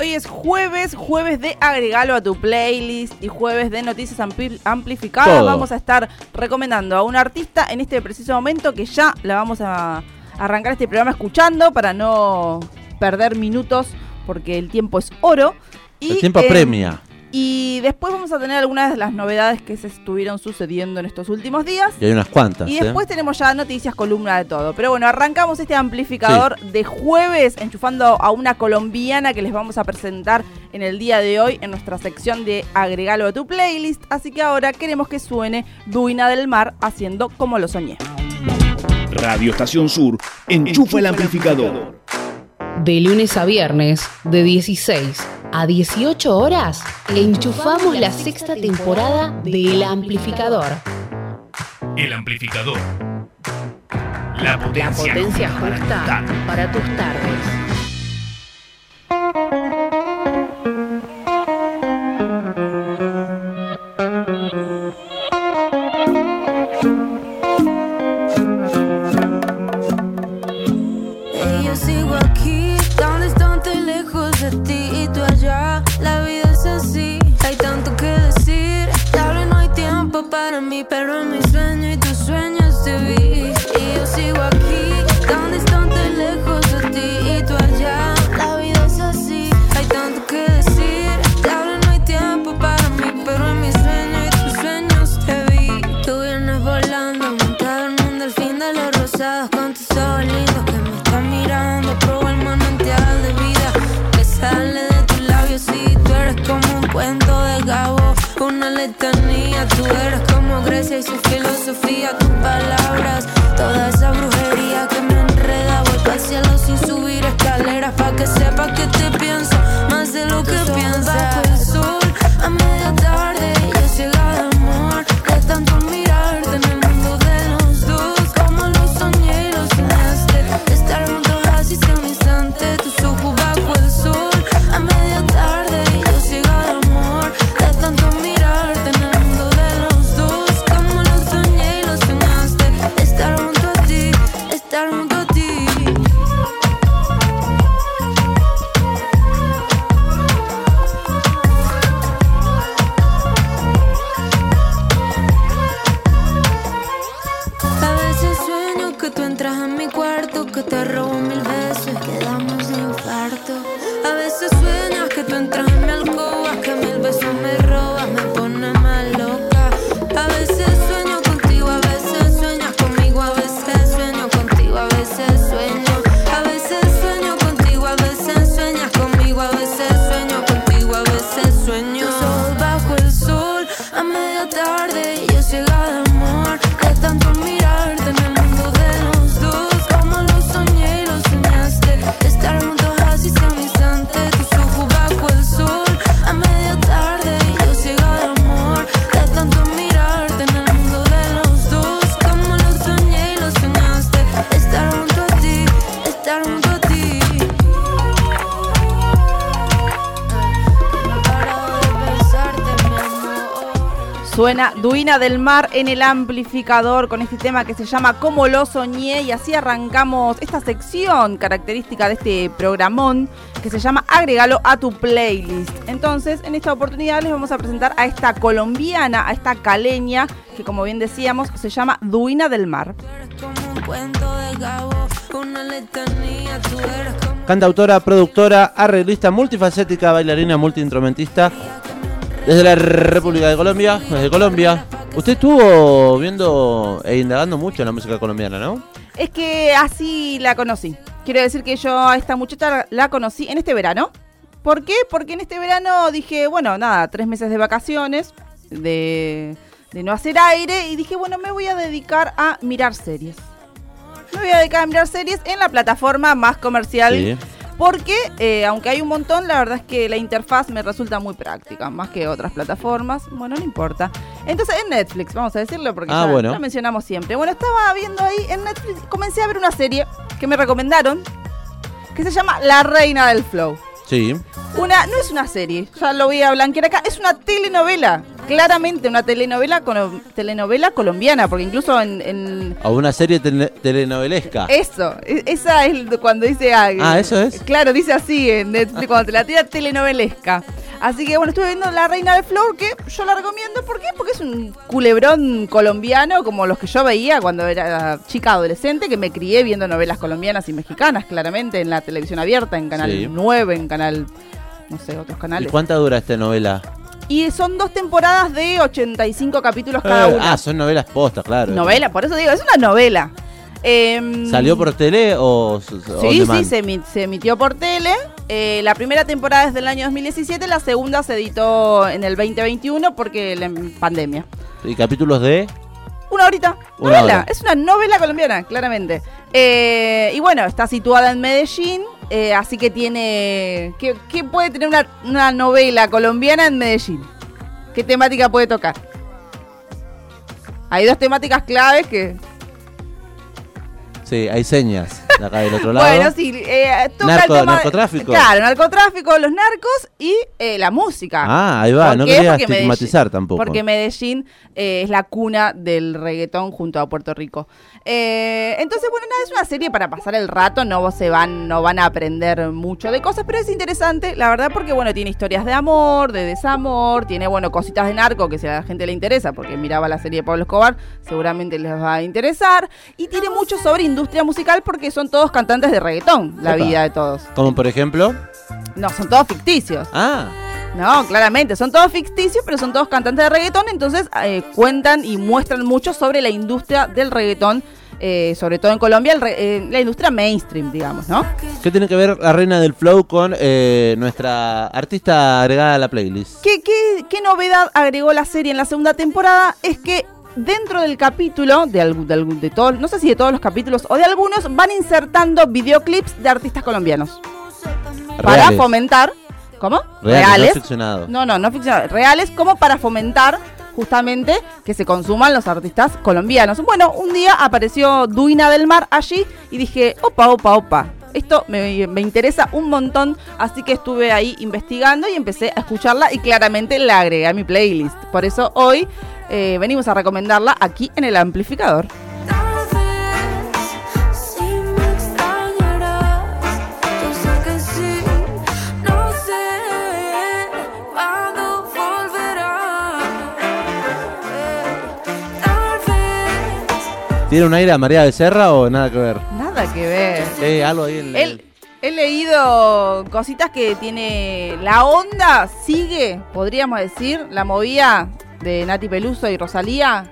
Hoy es jueves, jueves de agregalo a tu playlist y jueves de noticias ampli- amplificadas. Todo. Vamos a estar recomendando a un artista en este preciso momento que ya la vamos a arrancar este programa escuchando para no perder minutos porque el tiempo es oro. Y, El tiempo eh, premia. Y después vamos a tener algunas de las novedades que se estuvieron sucediendo en estos últimos días. Y hay unas cuantas. Y ¿eh? después tenemos ya noticias, columna de todo. Pero bueno, arrancamos este amplificador de jueves enchufando a una colombiana que les vamos a presentar en el día de hoy en nuestra sección de agregalo a tu playlist. Así que ahora queremos que suene Duina del Mar haciendo como lo soñé. Radio Estación Sur, enchufa el amplificador. De lunes a viernes, de 16 a 18 horas, enchufamos la sexta temporada de El Amplificador. El amplificador. La La potencia, potencia para justa para tus tardes. Suena Duina del Mar en el amplificador con este tema que se llama Como lo soñé y así arrancamos esta sección característica de este programón que se llama Agregalo a tu playlist. Entonces, en esta oportunidad les vamos a presentar a esta colombiana, a esta caleña que como bien decíamos se llama Duina del Mar. Cantautora, productora, arreglista, multifacética, bailarina, multiinstrumentista. Desde la República de Colombia, desde Colombia. Usted estuvo viendo e indagando mucho en la música colombiana, ¿no? Es que así la conocí. Quiero decir que yo a esta muchacha la conocí en este verano. ¿Por qué? Porque en este verano dije, bueno, nada, tres meses de vacaciones, de, de no hacer aire, y dije, bueno, me voy a dedicar a mirar series. Me voy a dedicar a mirar series en la plataforma más comercial. Sí. Porque, eh, aunque hay un montón, la verdad es que la interfaz me resulta muy práctica, más que otras plataformas. Bueno, no importa. Entonces, en Netflix, vamos a decirlo, porque Ah, ya bueno. lo mencionamos siempre. Bueno, estaba viendo ahí en Netflix, comencé a ver una serie que me recomendaron, que se llama La Reina del Flow. Sí. Una, no es una serie, ya lo voy a blanquear acá, es una telenovela claramente una telenovela colo- telenovela colombiana, porque incluso en, en- O una serie tele- telenovelesca. eso, e- esa es cuando dice ah, Ah, ¿eso es? Claro, dice así en Netflix cuando te la tira telenovelesca. Así que bueno, estuve viendo La Reina del Flow, que yo la recomiendo, ¿por qué? Porque es un culebrón colombiano como los que yo veía cuando era chica adolescente, que me crié viendo novelas colombianas y mexicanas, claramente, en la televisión abierta, en Canal Sí. 9, en Canal, no sé, otros ¿Y canales. cuánta dura esta novela? Y son dos temporadas de 85 capítulos cada Eh, una. ah, son novelas postas, claro. novela, por eso digo, es una novela. Em, ¿Salió por tele o, Sí, sí, se, emi- se emitió por tele. Eh, la primera temporada es del año 2017, la segunda se editó en el 2021 porque la em, pandemia. ¿Y capítulos de? Una horita. Una novela. hora. Es una novela colombiana, claramente. Eh, y bueno, está situada en Medellín, eh, así que tiene... ¿Qué, qué puede tener una, una novela colombiana en Medellín? ¿Qué temática puede tocar? Hay dos temáticas claves que... Sí, hay señas de acá del otro lado. Bueno, sí, eh, toca Narco- el tema... narcotráfico. Claro, narcotráfico, los narcos y eh, la música. Ah, ahí va, ¿Por no quería estigmatizar Medellín- tampoco. Porque Medellín eh, es la cuna del reggaetón junto a Puerto Rico. Eh, entonces, bueno, nada, es una serie para pasar el rato, no se van, no van a aprender mucho de cosas, pero es interesante, la verdad, porque bueno, tiene historias de amor, de desamor, tiene, bueno, cositas de narco que si a la gente le interesa, porque miraba la serie de Pablo Escobar, seguramente les va a interesar. Y tiene mucho sobre industria musical porque son todos cantantes de reggaetón, la Opa. vida de todos. Como por ejemplo. No, son todos ficticios. Ah, No, claramente, son todos ficticios, pero son todos cantantes de reggaetón, entonces eh, cuentan y muestran mucho sobre la industria del reggaetón, eh, sobre todo en Colombia, el re- eh, la industria mainstream, digamos, ¿no? ¿qué tiene que ver la reina del flow con nuestra artista agregada a la playlist? ¿Qué, qué, qué novedad agregó la serie en la segunda temporada? Es que dentro del capítulo, de, algún- de, algún- de todos, no sé si de todos los capítulos o de algunos, van insertando videoclips de artistas colombianos para Reales. fomentar... ¿Cómo? Reales, no ficcionados. No, no, no ficcionales, reales como para fomentar justamente que se consuman los artistas colombianos. Bueno, un día apareció Duina del Mar allí y dije, opa, opa, opa. Esto me, me interesa un montón, así que estuve ahí investigando y empecé a escucharla y claramente la agregué a mi playlist. Por eso hoy eh, venimos a recomendarla aquí en el amplificador. ¿Tiene un aire a María Becerra o nada que ver? Nada que ver. Eh, algo ahí en Él, he leído cositas que tiene. La onda sigue, podríamos decir, la movida de Nati Peluso y Rosalía.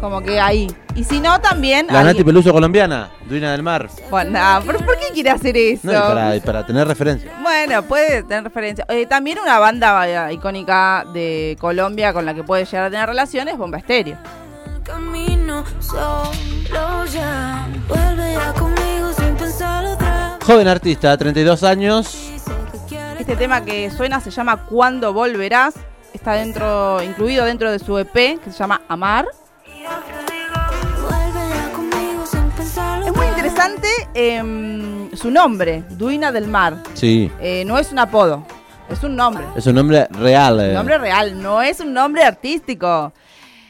Como que ahí. Y si no, también. La alguien- Nati Peluso colombiana, Duina del Mar. Bueno, nah, ¿por, por qué quiere hacer eso? No, y para, y para tener referencia. Bueno, puede tener referencia. Eh, también una banda eh, icónica de Colombia con la que puede llegar a tener relaciones, Bomba Estéreo. camino solo ya. Vuelve ya conmigo sin pensarlo otra vez. Joven artista, 32 años. Que Este tema que suena se llama Cuando Volverás. Está dentro, incluido dentro de su EP que se llama Amar. Es muy interesante em, su nombre, Duina del Mar. Sí, Eh, no es un apodo, es un nombre. es un nombre real. eh. Un nombre real, no es un nombre artístico.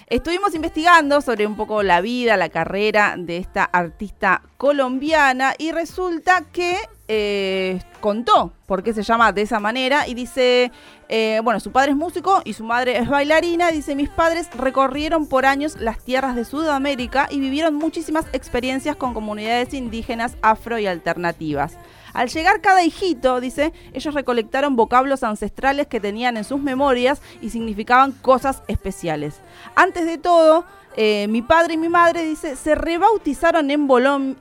Estuvimos investigando sobre un poco la vida, la carrera de esta artista colombiana y resulta que eh, contó por qué se llama de esa manera y dice, eh, bueno, su padre es músico y su madre es bailarina, dice, mis padres recorrieron por años las tierras de Sudamérica y vivieron muchísimas experiencias con comunidades indígenas, afro y alternativas. Al llegar cada hijito, dice, ellos recolectaron vocablos ancestrales que tenían en sus memorias y significaban cosas especiales. Antes de todo, eh, mi padre y mi madre, dice, se rebautizaron en,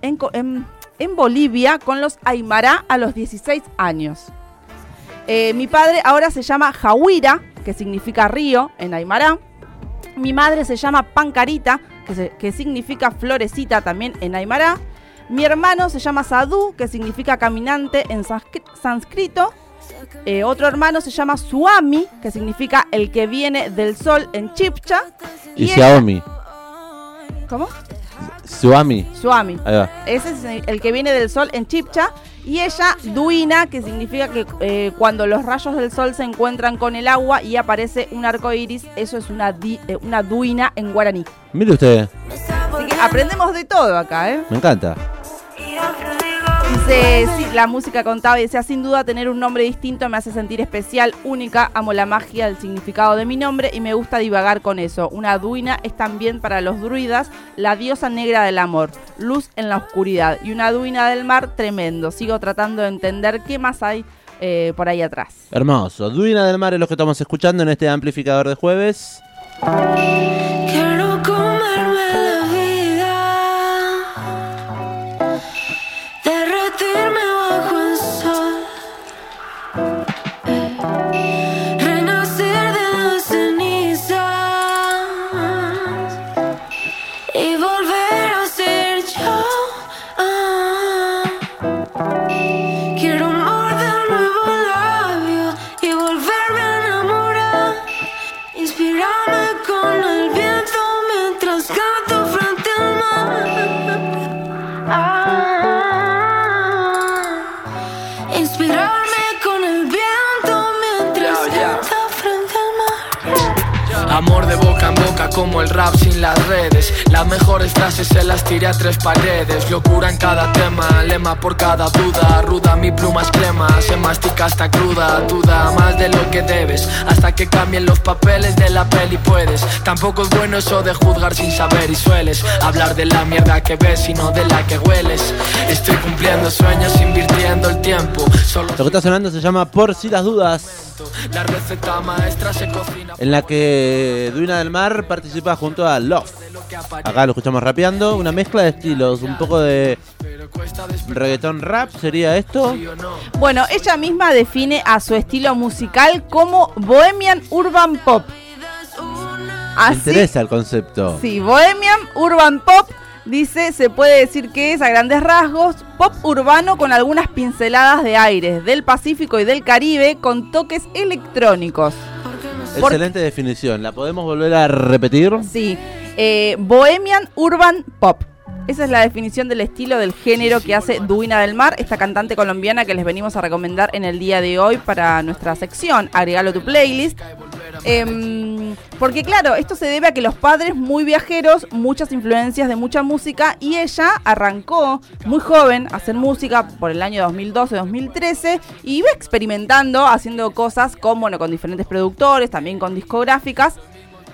en- en Bolivia con los Aymara a los 16 años. Eh, mi padre ahora se llama Jahuira, que significa río en Aymara. Mi madre se llama Pancarita, que, se- que significa florecita también en Aymara. Mi hermano se llama Sadhu, que significa caminante en sánscri- sánscrito. Eh, otro hermano se llama Suami, que significa el que viene del sol en Chipcha. Y ella- Xiaomi. ¿Cómo? Suami. Suami. Ahí va. Ese es el que viene del sol en Chipcha. Y ella, Duina, que significa que eh, cuando los rayos del sol se encuentran con el agua y aparece un arco iris, eso es una, di- eh, una Duina en guaraní. Mire usted, Así que aprendemos de todo acá, ¿eh? me encanta. Dice, sí, la música contaba y decía, sin duda tener un nombre distinto me hace sentir especial, única, amo la magia, el significado de mi nombre y me gusta divagar con eso. Una duina es también para los druidas la diosa negra del amor, luz en la oscuridad y una duina del mar tremendo. Sigo tratando de entender qué más hay eh, por ahí atrás. Hermoso. Duina del Mar es lo que estamos escuchando en este amplificador de jueves. Quiero Amor de boca en boca como el rap sin las redes. Las mejores frases se las tiré a tres paredes. Locura en cada tema, lema por cada duda. Ruda mi pluma es crema, se mastica hasta cruda. Duda más de lo que debes Hasta que cambien los papeles de la peli puedes. Tampoco es bueno eso de juzgar sin saber y sueles Hablar de la mierda que ves y no de la que hueles. Estoy cumpliendo sueños, invirtiendo el tiempo. Solo Lo que está sonando se llama Por si las dudas, la receta maestra se cocina en la que Duina del Mar participa junto a Love. Acá lo escuchamos rapeando, una mezcla de estilos, un poco de reggaetón rap, ¿sería esto? Bueno, ella misma define a su estilo musical como Bohemian Urban Pop. Me Así, interesa el concepto. Sí, Bohemian Urban Pop dice, se puede decir que es a grandes rasgos pop urbano con algunas pinceladas de aires del Pacífico y del Caribe con toques electrónicos. Excelente definición. ¿La podemos volver a repetir? Sí, eh, Bohemian Urban Pop. Esa es la definición del estilo del género que hace Duina del Mar, esta cantante colombiana que les venimos a recomendar en el día de hoy para nuestra sección. Agregalo a tu playlist. Porque claro, esto se debe a que los padres muy viajeros, muchas influencias de mucha música y ella arrancó muy joven a hacer música por el año 2012-2013 y iba experimentando, haciendo cosas con, bueno, con diferentes productores, también con discográficas.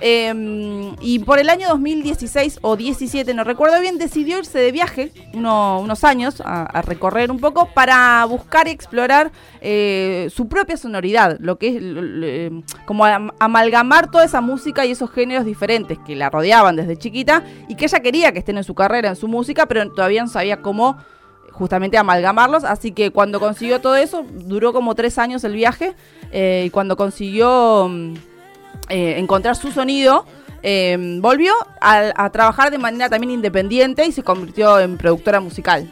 Eh, y por el año 2016 o 17, no recuerdo bien, decidió irse de viaje uno- unos años a, recorrer un poco para buscar y explorar eh, su propia sonoridad, lo que es l- como am- amalgamar toda esa música y esos géneros diferentes que la rodeaban desde chiquita y que ella quería que estén en su carrera, en su música, pero todavía no sabía cómo justamente amalgamarlos, así que cuando consiguió todo eso, duró como tres años el viaje, eh, y cuando consiguió mm, eh, encontrar su sonido, eh, volvió a, trabajar de manera también independiente y se convirtió en productora musical.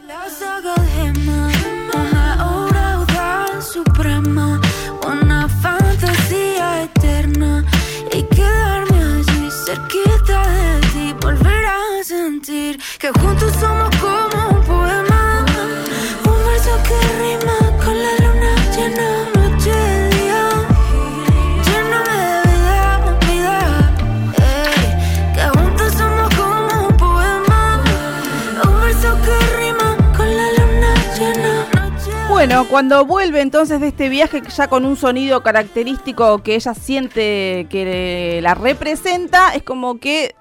Cuando vuelve entonces de este viaje ya con un sonido característico que ella siente que la representa, es como que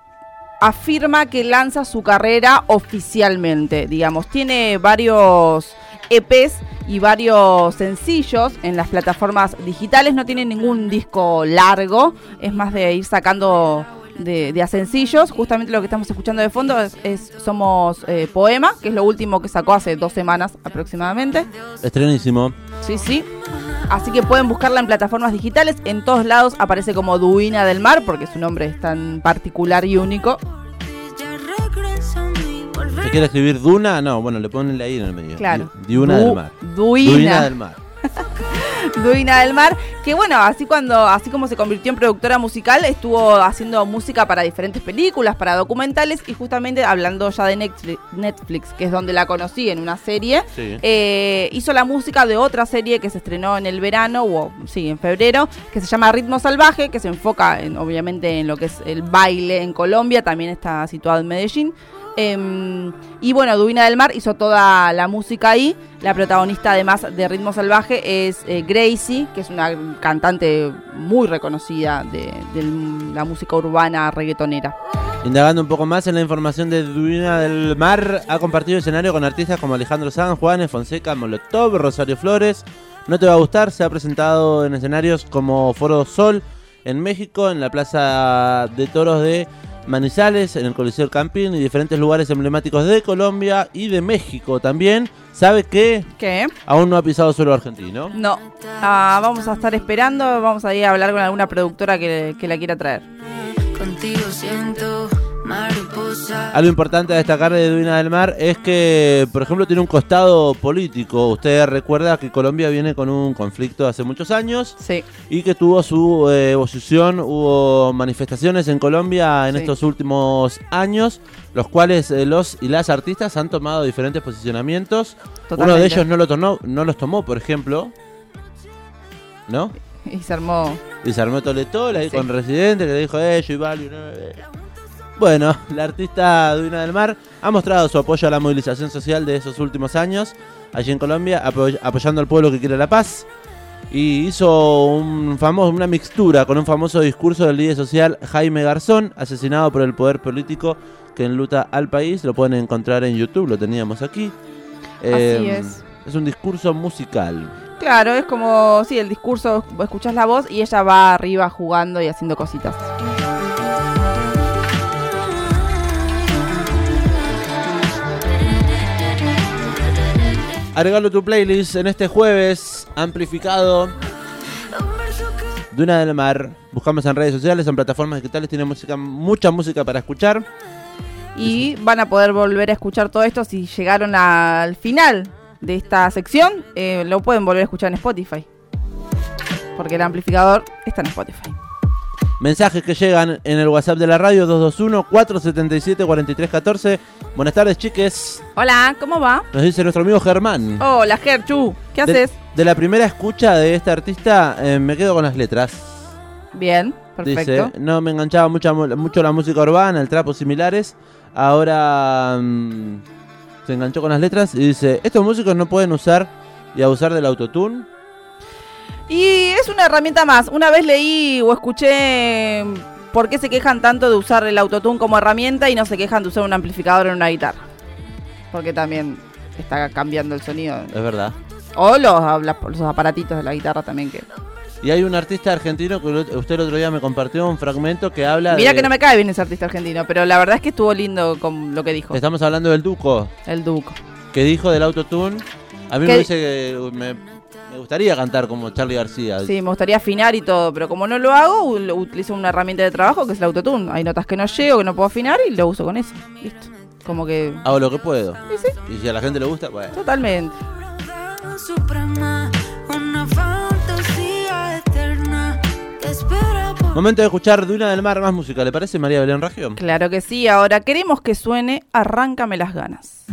afirma que lanza su carrera oficialmente, digamos. Tiene varios EPs y varios sencillos en las plataformas digitales, no tiene ningún disco largo, es más de ir sacando de, de a sencillos. Justamente lo que estamos escuchando de fondo es, es Somos eh, Poema, que es lo último que sacó hace dos semanas aproximadamente. Estrenísimo. Sí, sí. Así que pueden buscarla en plataformas digitales. En todos lados aparece como Duina del Mar, porque su nombre es tan particular y único. ¿Se quiere escribir Duna? No, bueno, le ponen ahí en el medio. Claro. Di- Diuna Du- del Mar. Duina. Duina del Mar. Duina del Mar, que bueno, así cuando, así como se convirtió en productora musical, estuvo haciendo música para diferentes películas, para documentales, y justamente hablando ya de Netflix, que es donde la conocí en una serie, Sí. eh, hizo la música de otra serie que se estrenó en el verano, o sí, en febrero, que se llama Ritmo Salvaje, que se enfoca en, obviamente en lo que es el baile en Colombia, también está situado en Medellín. Em, y bueno, Duina del Mar hizo toda la música ahí. La protagonista, además de Ritmo Salvaje, es eh, Gracie, que es una cantante muy reconocida de, la música urbana reggaetonera. Indagando un poco más en la información de Duina del Mar, ha compartido escenario con artistas como Alejandro Sanz, Juanes, Fonseca, Molotov, Rosario Flores. No te va a gustar, se ha presentado en escenarios como Foro Sol en México, en la Plaza de Toros de Manizales, en el Coliseo del Campín y diferentes lugares emblemáticos de Colombia y de México también. ¿Sabe que ¿Qué? aún no ha pisado suelo argentino? No. Ah, vamos a estar esperando, vamos a ir a hablar con alguna productora que, que la quiera traer. Contigo siento mariposa. Algo importante a destacar de Duina del Mar es que, por ejemplo, tiene un costado político. Usted recuerda que Colombia viene con un conflicto hace muchos años Sí. y que tuvo su eh, oposición, hubo manifestaciones en Colombia en Sí. estos últimos años, los cuales eh, los y las artistas han tomado diferentes posicionamientos. Uno de ellos no, lo tomó, no los tomó, por ejemplo. ¿No? Y se armó. Y se armó Toletol ahí Sí. con Residente que le dijo, eh, yo y Value, no, eh". Bueno, la artista Duina del Mar ha mostrado su apoyo a la movilización social de esos últimos años allí en Colombia, apoy- apoyando al pueblo que quiere la paz. Y hizo un famoso, una mixtura con un famoso discurso del líder social Jaime Garzón, asesinado por el poder político que enluta al país. Lo pueden encontrar en YouTube, lo teníamos aquí. Em, es. Es un discurso musical. Claro, es como, sí, el discurso, vos escuchás la voz y ella va arriba jugando y haciendo cositas. Agregalo a tu playlist en este jueves amplificado. Duna del Mar. Buscamos en redes sociales, en plataformas digitales, tiene música, mucha música para escuchar. Y van a poder volver a escuchar todo esto si llegaron al final de esta sección. eh, lo pueden volver a escuchar en Spotify. Porque el amplificador está en Spotify. Mensajes que llegan en el WhatsApp de la radio 221-477-4314. Buenas tardes, chiques. Hola, ¿cómo va? Nos dice nuestro amigo Germán. Hola, Gerchu. ¿Qué De- haces? De, la primera escucha de este artista, eh, me quedo con las letras. Bien, perfecto. Dice, no me enganchaba mucho la música urbana, el trapo similares. Ahora mm, se enganchó con las letras y dice, estos músicos no pueden usar y abusar del autotune. Y es una herramienta más. Una vez leí o escuché por qué se quejan tanto de usar el autotune como herramienta y no se quejan de usar un amplificador en una guitarra. Porque también está cambiando el sonido. Es verdad. O los, los aparatitos de la guitarra también que... Y hay un artista argentino que usted el otro día me compartió un fragmento que habla Mira de... que no me cae bien ese artista argentino, pero la verdad es que estuvo lindo con lo que dijo. Estamos hablando del Duco, El Duco. que dijo del autotune. A mí me dice que me, me gustaría cantar como Charlie García. Sí, me gustaría afinar y todo, pero como no lo hago, utilizo una herramienta de trabajo que es el autotune. Hay notas que no llego, que no puedo afinar y lo uso con eso. Listo. Como que... Hago lo que puedo. Sí, sí, Y si a la gente le gusta, bueno. totalmente. Momento de escuchar Duna del Mar, más música. ¿Le parece, María Belén Raggio? Claro que sí, ahora queremos que suene Arráncame las ganas.